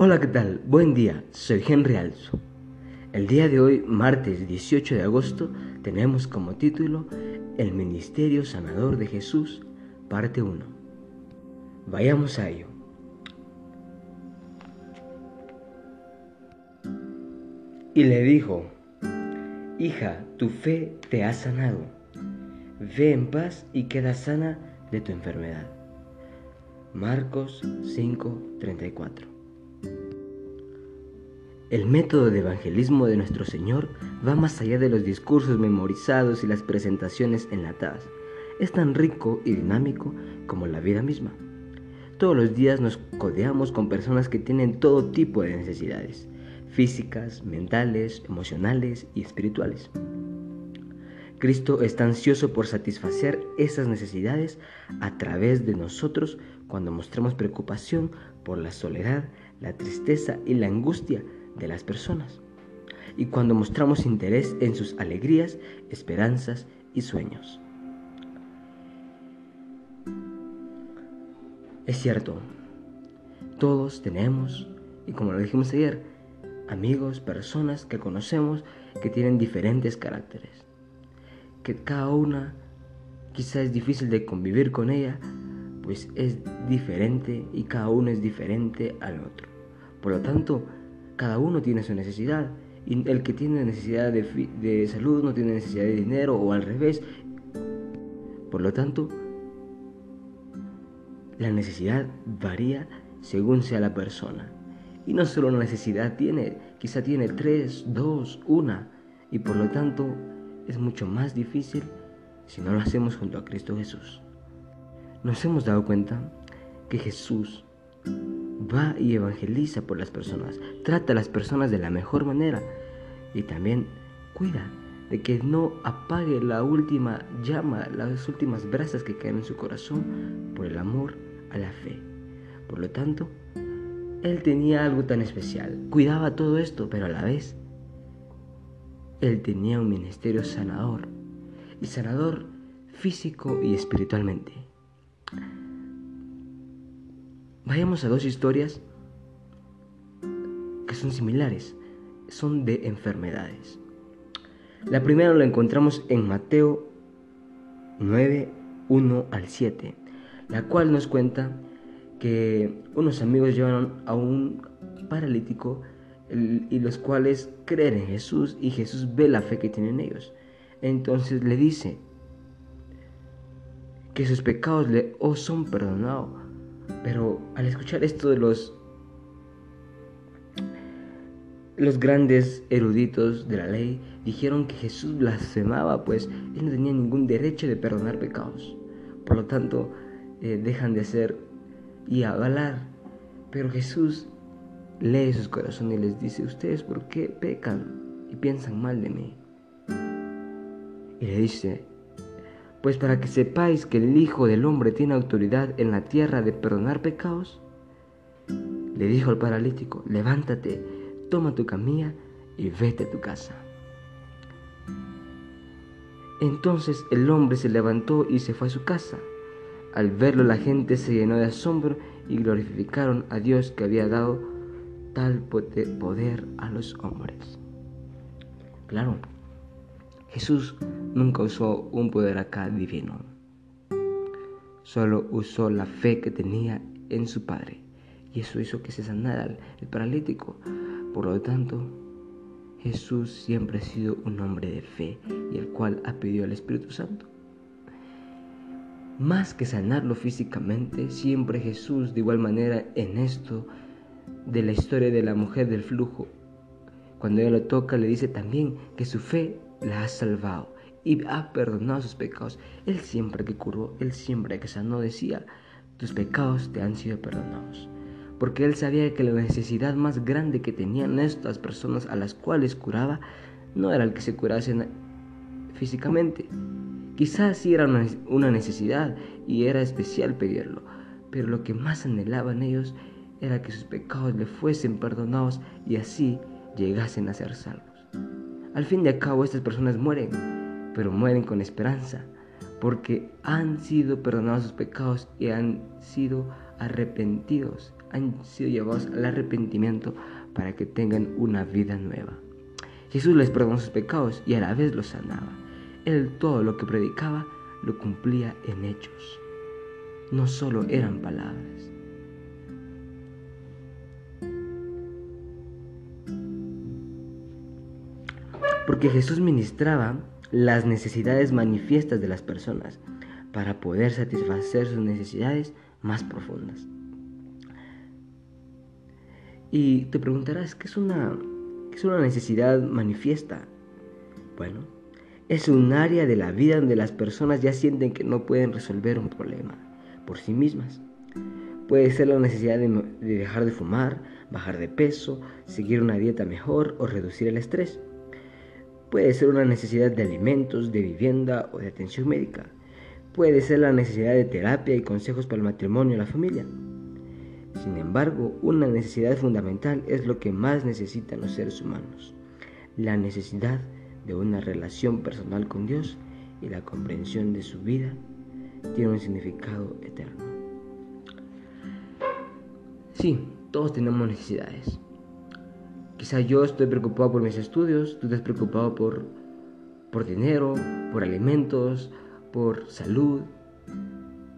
Hola, ¿qué tal? Buen día, soy Henry Alzo. El día de hoy, martes 18 de agosto, tenemos como título El Ministerio Sanador de Jesús, parte 1. Vayamos a ello. Y le dijo, Hija, tu fe te ha sanado. Ve en paz y queda sana de tu enfermedad. Marcos 5:34 el método de evangelismo de nuestro Señor va más allá de los discursos memorizados y las presentaciones enlatadas. Es tan rico y dinámico como la vida misma. Todos los días nos codeamos con personas que tienen todo tipo de necesidades, físicas, mentales, emocionales y espirituales. Cristo está ansioso por satisfacer esas necesidades a través de nosotros cuando mostramos preocupación por la soledad, la tristeza y la angustia de las personas y cuando mostramos interés en sus alegrías, esperanzas y sueños. Es cierto, todos tenemos, y como lo dijimos ayer, amigos, personas que conocemos que tienen diferentes caracteres, que cada una quizá es difícil de convivir con ella, pues es diferente y cada uno es diferente al otro. Por lo tanto, cada uno tiene su necesidad. Y el que tiene necesidad de, salud no tiene necesidad de dinero o al revés. Por lo tanto, la necesidad varía según sea la persona. Y no solo una necesidad tiene, quizá tiene tres, dos, una. Y por lo tanto es mucho más difícil si no lo hacemos junto a Cristo Jesús. Nos hemos dado cuenta que Jesús va y evangeliza por las personas, trata a las personas de la mejor manera y también cuida de que no apague la última llama, las últimas brasas que caen en su corazón por el amor a la fe. Por lo tanto, él tenía algo tan especial, cuidaba todo esto, pero a la vez, él tenía un ministerio sanador, y sanador físico y espiritualmente. Vayamos a dos historias que son similares, son de enfermedades. La primera la encontramos en Mateo 9, 1 al 7, la cual nos cuenta que unos amigos llevaron a un paralítico y los cuales creen en Jesús y Jesús ve la fe que tienen ellos. Entonces le dice que sus pecados le son perdonados pero al escuchar esto de los los grandes eruditos de la ley dijeron que Jesús blasfemaba, pues él no tenía ningún derecho de perdonar pecados. Por lo tanto, eh, dejan de hacer y avalar. Pero Jesús lee sus corazones y les dice, ustedes por qué pecan y piensan mal de mí. Y le dice, pues para que sepáis que el Hijo del Hombre tiene autoridad en la tierra de perdonar pecados, le dijo al paralítico, levántate, toma tu camilla y vete a tu casa. Entonces el hombre se levantó y se fue a su casa. Al verlo la gente se llenó de asombro y glorificaron a Dios que había dado tal poder a los hombres. Claro, Jesús nunca usó un poder acá divino. Solo usó la fe que tenía en su Padre. Y eso hizo que se sanara el paralítico. Por lo tanto, Jesús siempre ha sido un hombre de fe y el cual ha pedido al Espíritu Santo. Más que sanarlo físicamente, siempre Jesús de igual manera en esto de la historia de la mujer del flujo, cuando ella lo toca le dice también que su fe la ha salvado y ha perdonado sus pecados. Él siempre que curó, él siempre que sanó decía, tus pecados te han sido perdonados. Porque él sabía que la necesidad más grande que tenían estas personas a las cuales curaba no era el que se curasen físicamente. Quizás sí era una necesidad y era especial pedirlo, pero lo que más anhelaban ellos era que sus pecados le fuesen perdonados y así llegasen a ser salvos. Al fin y al cabo estas personas mueren, pero mueren con esperanza, porque han sido perdonados sus pecados y han sido arrepentidos, han sido llevados al arrepentimiento para que tengan una vida nueva. Jesús les perdonó sus pecados y a la vez los sanaba. Él todo lo que predicaba lo cumplía en hechos. No solo eran palabras. Porque Jesús ministraba las necesidades manifiestas de las personas para poder satisfacer sus necesidades más profundas. Y te preguntarás, ¿qué es una, es una necesidad manifiesta? Bueno, es un área de la vida donde las personas ya sienten que no pueden resolver un problema por sí mismas. Puede ser la necesidad de, de dejar de fumar, bajar de peso, seguir una dieta mejor o reducir el estrés. Puede ser una necesidad de alimentos, de vivienda o de atención médica. Puede ser la necesidad de terapia y consejos para el matrimonio y la familia. Sin embargo, una necesidad fundamental es lo que más necesitan los seres humanos, la necesidad de una relación personal con Dios y la comprensión de su vida tiene un significado eterno. Sí, todos tenemos necesidades. Quizá yo estoy preocupado por mis estudios, tú estás preocupado por, por dinero, por alimentos, por salud.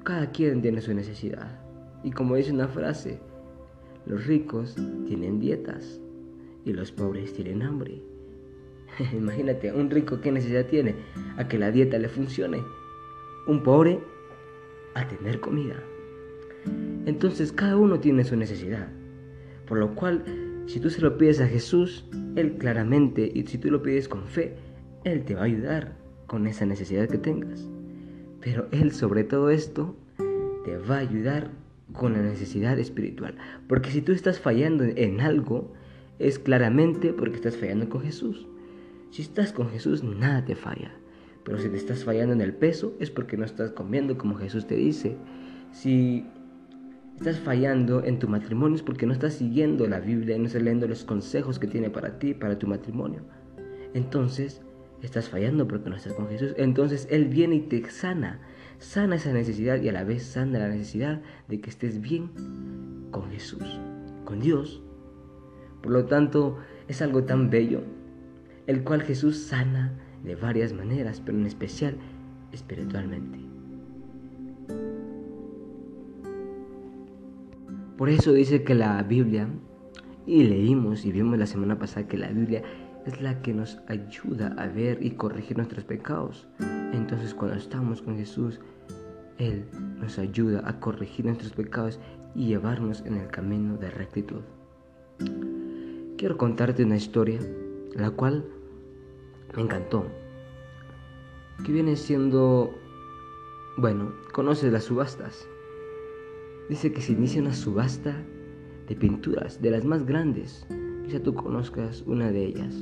Cada quien tiene su necesidad. Y como dice una frase, los ricos tienen dietas y los pobres tienen hambre. Imagínate, un rico qué necesidad tiene a que la dieta le funcione. Un pobre a tener comida. Entonces cada uno tiene su necesidad. Por lo cual si tú se lo pides a Jesús, Él claramente, y si tú lo pides con fe, Él te va a ayudar con esa necesidad que tengas. Pero Él sobre todo esto te va a ayudar con la necesidad espiritual. Porque si tú estás fallando en algo, es claramente porque estás fallando con Jesús. Si estás con Jesús, nada te falla. Pero si te estás fallando en el peso, es porque no estás comiendo como Jesús te dice. Si estás fallando en tu matrimonio es porque no estás siguiendo la Biblia no estás leyendo los consejos que tiene para ti, para tu matrimonio. Entonces, estás fallando porque no estás con Jesús. Entonces Él viene y te sana. Sana esa necesidad y a la vez sana la necesidad de que estés bien con Jesús, con Dios. Por lo tanto, es algo tan bello, el cual Jesús sana de varias maneras, pero en especial espiritualmente. Por eso dice que la Biblia, y leímos y vimos la semana pasada que la Biblia es la que nos ayuda a ver y corregir nuestros pecados. Entonces cuando estamos con Jesús, Él nos ayuda a corregir nuestros pecados y llevarnos en el camino de rectitud. Quiero contarte una historia, la cual me encantó, que viene siendo, bueno, conoces las subastas dice que se inicia una subasta de pinturas, de las más grandes. Quizá tú conozcas una de ellas.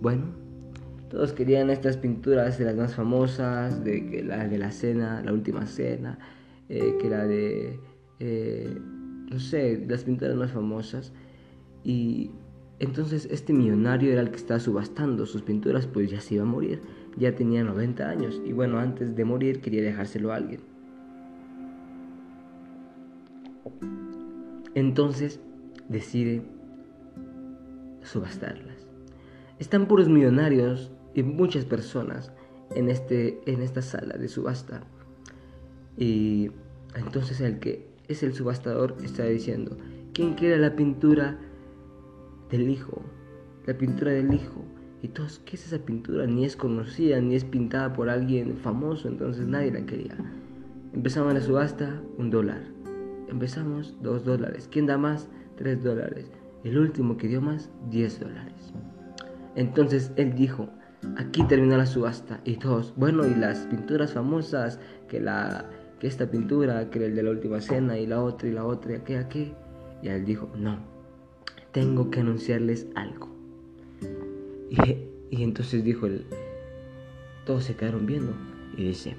Bueno, todos querían estas pinturas de las más famosas, de que la de la cena, la última cena, eh, que la de, eh, no sé, las pinturas más famosas. Y entonces este millonario era el que estaba subastando sus pinturas, pues ya se iba a morir, ya tenía 90 años y bueno, antes de morir quería dejárselo a alguien. Entonces decide subastarlas. Están puros millonarios y muchas personas en, este, en esta sala de subasta. Y entonces el que es el subastador está diciendo, ¿quién quiere la pintura del hijo? La pintura del hijo. Y todos, ¿qué es esa pintura? Ni es conocida, ni es pintada por alguien famoso, entonces nadie la quería. Empezamos la subasta, un dólar Empezamos 2 dólares. ¿Quién da más? 3 dólares. El último que dio más, 10 dólares. Entonces él dijo, aquí terminó la subasta. Y todos, bueno, y las pinturas famosas, que, la, que esta pintura, que el de la última cena, y la otra, y la otra, y aquella, qué. Y él dijo, no, tengo que anunciarles algo. Y, y entonces dijo, él, todos se quedaron viendo. Y dice,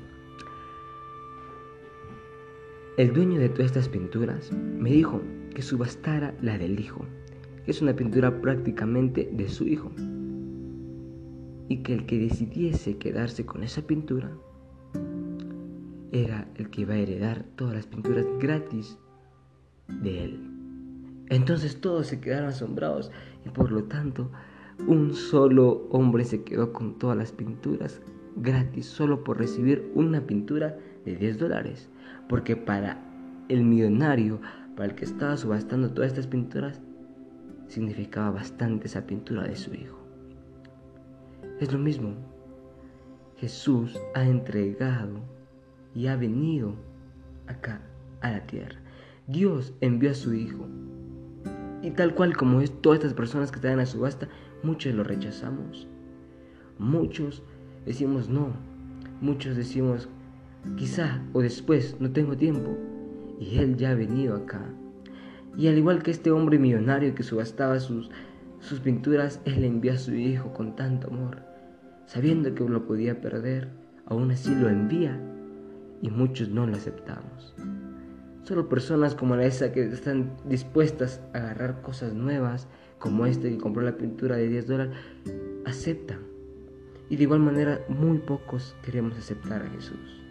el dueño de todas estas pinturas me dijo que subastara la del hijo, que es una pintura prácticamente de su hijo, y que el que decidiese quedarse con esa pintura era el que iba a heredar todas las pinturas gratis de él. Entonces todos se quedaron asombrados y por lo tanto un solo hombre se quedó con todas las pinturas gratis solo por recibir una pintura de 10 dólares. Porque para el millonario, para el que estaba subastando todas estas pinturas, significaba bastante esa pintura de su hijo. Es lo mismo. Jesús ha entregado y ha venido acá a la tierra. Dios envió a su hijo. Y tal cual como es todas estas personas que están en la subasta, muchos lo rechazamos. Muchos decimos no. Muchos decimos quizá o después no tengo tiempo. Y Él ya ha venido acá. Y al igual que este hombre millonario que subastaba sus, sus pinturas, Él envió a su hijo con tanto amor. Sabiendo que lo podía perder, aún así lo envía y muchos no lo aceptamos. Solo personas como la esa que están dispuestas a agarrar cosas nuevas, como este que compró la pintura de 10 dólares, aceptan. Y de igual manera, muy pocos queremos aceptar a Jesús.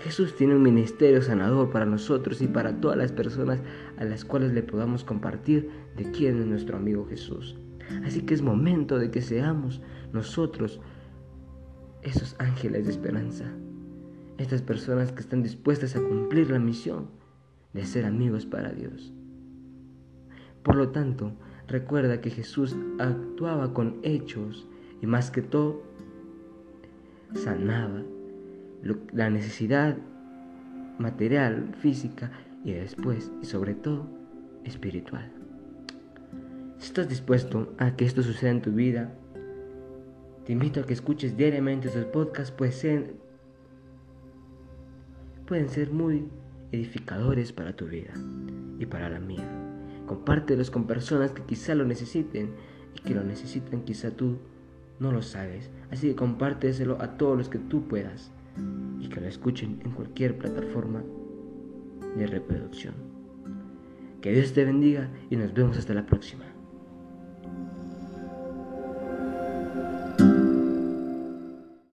Jesús tiene un ministerio sanador para nosotros y para todas las personas a las cuales le podamos compartir de quién es nuestro amigo Jesús. Así que es momento de que seamos nosotros esos ángeles de esperanza, estas personas que están dispuestas a cumplir la misión de ser amigos para Dios. Por lo tanto, recuerda que Jesús actuaba con hechos y más que todo sanaba la necesidad material, física y después y sobre todo espiritual. Si estás dispuesto a que esto suceda en tu vida, te invito a que escuches diariamente estos podcasts, pues pueden ser muy edificadores para tu vida y para la mía. Compártelos con personas que quizá lo necesiten y que lo necesitan quizá tú no lo sabes. Así que compárteselo a todos los que tú puedas y que lo escuchen en cualquier plataforma de reproducción. Que Dios te bendiga y nos vemos hasta la próxima.